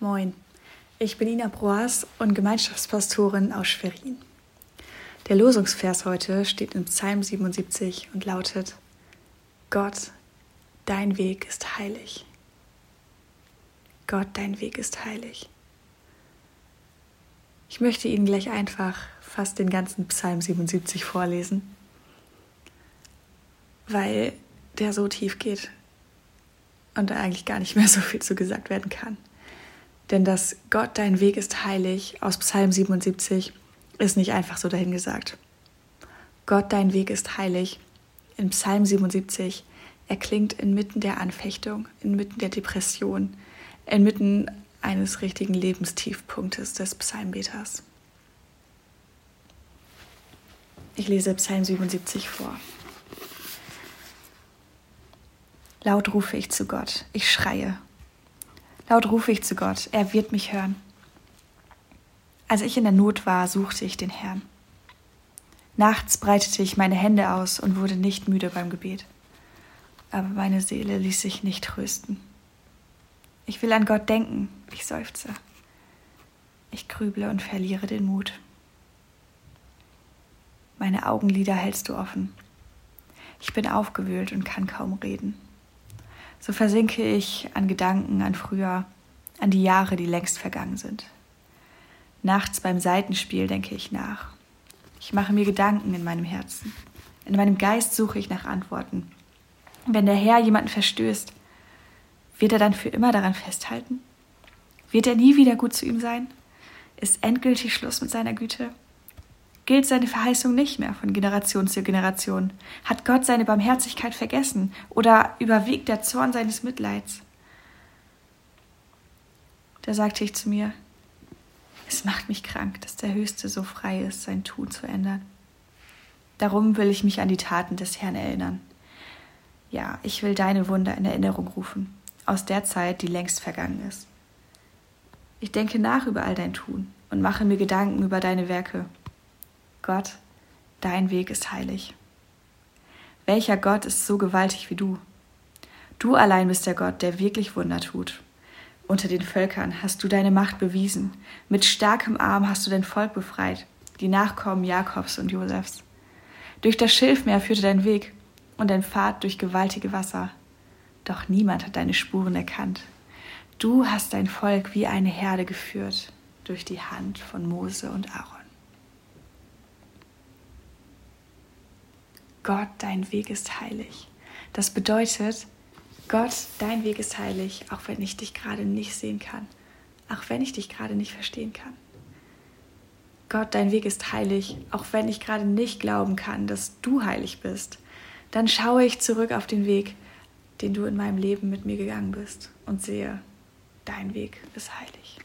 Moin, ich bin Ina Broas und Gemeinschaftspastorin aus Schwerin. Der Losungsvers heute steht in Psalm 77 und lautet: Gott, dein Weg ist heilig. Gott, dein Weg ist heilig. Ich möchte Ihnen gleich einfach fast den ganzen Psalm 77 vorlesen, weil der so tief geht und da eigentlich gar nicht mehr so viel zu gesagt werden kann. Denn dass Gott dein Weg ist heilig aus Psalm 77 ist nicht einfach so dahingesagt. Gott dein Weg ist heilig in Psalm 77 erklingt inmitten der Anfechtung, inmitten der Depression, inmitten eines richtigen Lebenstiefpunktes des Psalmbeters. Ich lese Psalm 77 vor. Laut rufe ich zu Gott, ich schreie. Laut rufe ich zu Gott, er wird mich hören. Als ich in der Not war, suchte ich den Herrn. Nachts breitete ich meine Hände aus und wurde nicht müde beim Gebet. Aber meine Seele ließ sich nicht trösten. Ich will an Gott denken, ich seufze. Ich grüble und verliere den Mut. Meine Augenlider hältst du offen. Ich bin aufgewühlt und kann kaum reden. So versinke ich an Gedanken an früher, an die Jahre, die längst vergangen sind. Nachts beim Seitenspiel denke ich nach. Ich mache mir Gedanken in meinem Herzen. In meinem Geist suche ich nach Antworten. Wenn der Herr jemanden verstößt, wird er dann für immer daran festhalten? Wird er nie wieder gut zu ihm sein? Ist endgültig Schluss mit seiner Güte? Gilt seine Verheißung nicht mehr von Generation zu Generation? Hat Gott seine Barmherzigkeit vergessen oder überwiegt der Zorn seines Mitleids? Da sagte ich zu mir, es macht mich krank, dass der Höchste so frei ist, sein Tun zu ändern. Darum will ich mich an die Taten des Herrn erinnern. Ja, ich will deine Wunder in Erinnerung rufen aus der Zeit, die längst vergangen ist. Ich denke nach über all dein Tun und mache mir Gedanken über deine Werke. Gott, dein Weg ist heilig. Welcher Gott ist so gewaltig wie du? Du allein bist der Gott, der wirklich Wunder tut. Unter den Völkern hast du deine Macht bewiesen. Mit starkem Arm hast du dein Volk befreit, die Nachkommen Jakobs und Josefs. Durch das Schilfmeer führte dein Weg und dein Pfad durch gewaltige Wasser doch niemand hat deine Spuren erkannt. Du hast dein Volk wie eine Herde geführt durch die Hand von Mose und Aaron. Gott, dein Weg ist heilig. Das bedeutet, Gott, dein Weg ist heilig, auch wenn ich dich gerade nicht sehen kann, auch wenn ich dich gerade nicht verstehen kann. Gott, dein Weg ist heilig, auch wenn ich gerade nicht glauben kann, dass du heilig bist. Dann schaue ich zurück auf den Weg, den du in meinem Leben mit mir gegangen bist und sehe, dein Weg ist heilig.